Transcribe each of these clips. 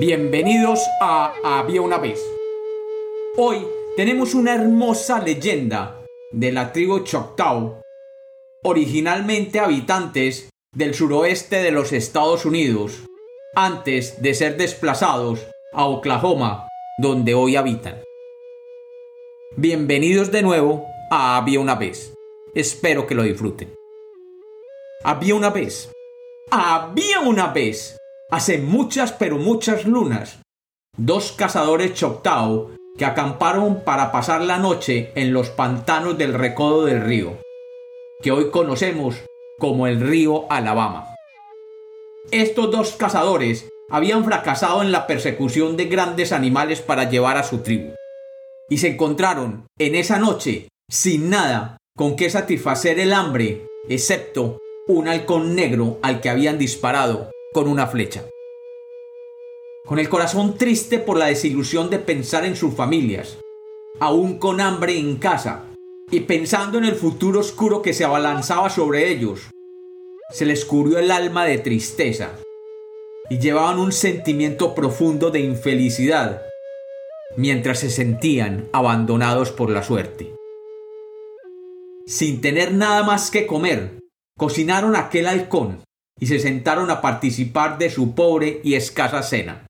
Bienvenidos a Había una vez. Hoy tenemos una hermosa leyenda de la tribu Choctaw, originalmente habitantes del suroeste de los Estados Unidos, antes de ser desplazados a Oklahoma, donde hoy habitan. Bienvenidos de nuevo a Había una vez. Espero que lo disfruten. Había una vez. Había una vez hace muchas pero muchas lunas, dos cazadores Choctaw que acamparon para pasar la noche en los pantanos del recodo del río, que hoy conocemos como el río Alabama. Estos dos cazadores habían fracasado en la persecución de grandes animales para llevar a su tribu, y se encontraron en esa noche sin nada con que satisfacer el hambre, excepto un halcón negro al que habían disparado con una flecha. Con el corazón triste por la desilusión de pensar en sus familias, aún con hambre en casa, y pensando en el futuro oscuro que se abalanzaba sobre ellos, se les cubrió el alma de tristeza y llevaban un sentimiento profundo de infelicidad mientras se sentían abandonados por la suerte. Sin tener nada más que comer, cocinaron aquel halcón y se sentaron a participar de su pobre y escasa cena.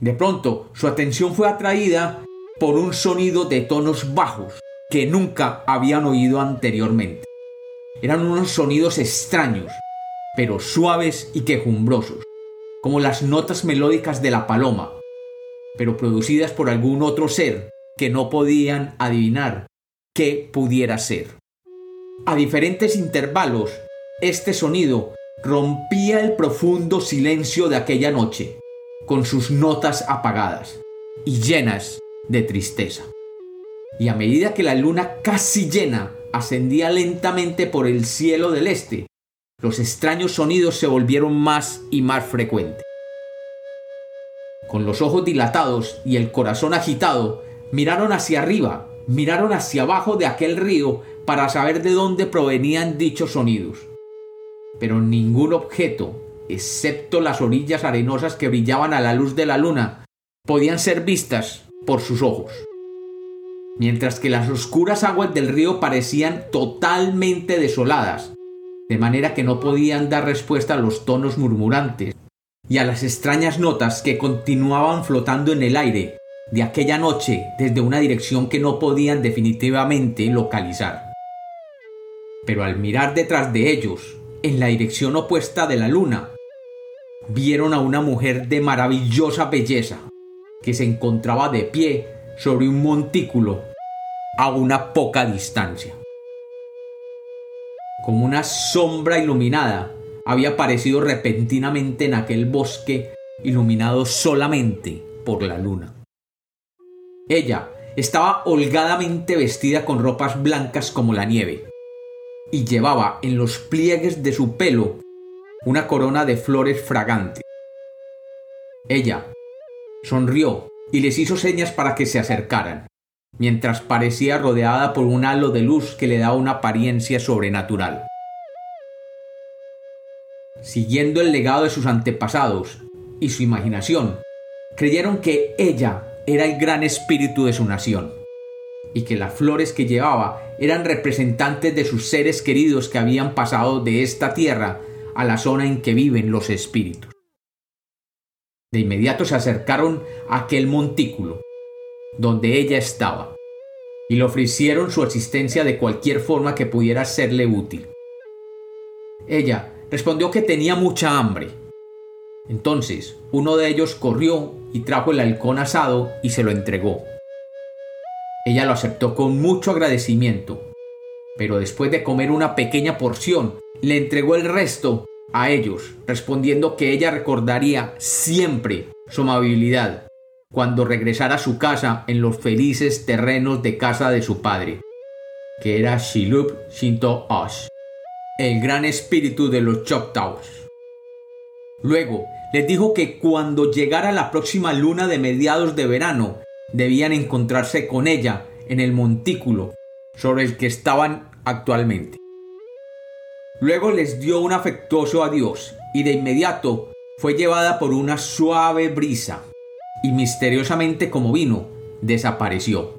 De pronto, su atención fue atraída por un sonido de tonos bajos que nunca habían oído anteriormente. Eran unos sonidos extraños, pero suaves y quejumbrosos, como las notas melódicas de la paloma, pero producidas por algún otro ser que no podían adivinar qué pudiera ser. A diferentes intervalos, este sonido rompía el profundo silencio de aquella noche, con sus notas apagadas y llenas de tristeza. Y a medida que la luna casi llena ascendía lentamente por el cielo del este, los extraños sonidos se volvieron más y más frecuentes. Con los ojos dilatados y el corazón agitado, miraron hacia arriba, miraron hacia abajo de aquel río para saber de dónde provenían dichos sonidos pero ningún objeto, excepto las orillas arenosas que brillaban a la luz de la luna, podían ser vistas por sus ojos. Mientras que las oscuras aguas del río parecían totalmente desoladas, de manera que no podían dar respuesta a los tonos murmurantes y a las extrañas notas que continuaban flotando en el aire de aquella noche desde una dirección que no podían definitivamente localizar. Pero al mirar detrás de ellos, en la dirección opuesta de la luna, vieron a una mujer de maravillosa belleza que se encontraba de pie sobre un montículo a una poca distancia. Como una sombra iluminada, había aparecido repentinamente en aquel bosque iluminado solamente por la luna. Ella estaba holgadamente vestida con ropas blancas como la nieve, y llevaba en los pliegues de su pelo una corona de flores fragantes. Ella sonrió y les hizo señas para que se acercaran, mientras parecía rodeada por un halo de luz que le daba una apariencia sobrenatural. Siguiendo el legado de sus antepasados y su imaginación, creyeron que ella era el gran espíritu de su nación y que las flores que llevaba eran representantes de sus seres queridos que habían pasado de esta tierra a la zona en que viven los espíritus. De inmediato se acercaron a aquel montículo, donde ella estaba, y le ofrecieron su asistencia de cualquier forma que pudiera serle útil. Ella respondió que tenía mucha hambre. Entonces uno de ellos corrió y trajo el halcón asado y se lo entregó. Ella lo aceptó con mucho agradecimiento, pero después de comer una pequeña porción, le entregó el resto a ellos, respondiendo que ella recordaría siempre su amabilidad cuando regresara a su casa en los felices terrenos de casa de su padre, que era Shilup Shinto Osh, el gran espíritu de los Choctaws. Luego les dijo que cuando llegara la próxima luna de mediados de verano, debían encontrarse con ella en el montículo sobre el que estaban actualmente. Luego les dio un afectuoso adiós y de inmediato fue llevada por una suave brisa y misteriosamente como vino, desapareció.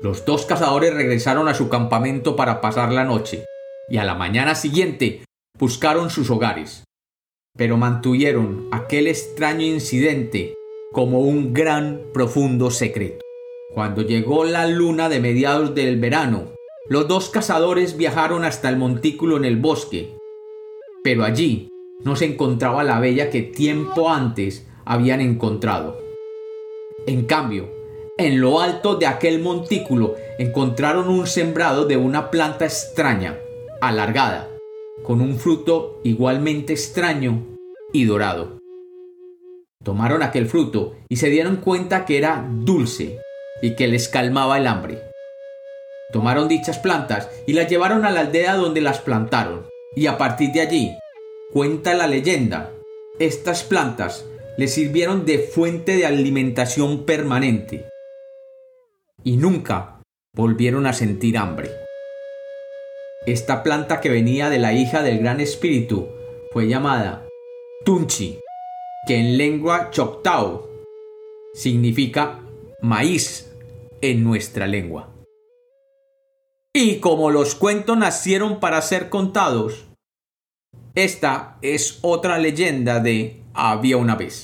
Los dos cazadores regresaron a su campamento para pasar la noche, y a la mañana siguiente buscaron sus hogares, pero mantuvieron aquel extraño incidente como un gran, profundo secreto. Cuando llegó la luna de mediados del verano, los dos cazadores viajaron hasta el montículo en el bosque, pero allí no se encontraba la bella que tiempo antes habían encontrado. En cambio, en lo alto de aquel montículo encontraron un sembrado de una planta extraña, alargada, con un fruto igualmente extraño y dorado. Tomaron aquel fruto y se dieron cuenta que era dulce y que les calmaba el hambre. Tomaron dichas plantas y las llevaron a la aldea donde las plantaron, y a partir de allí, cuenta la leyenda, estas plantas les sirvieron de fuente de alimentación permanente y nunca volvieron a sentir hambre. Esta planta que venía de la hija del gran espíritu fue llamada Tunchi, que en lengua choctaw significa maíz en nuestra lengua. Y como los cuentos nacieron para ser contados, esta es otra leyenda de había una vez.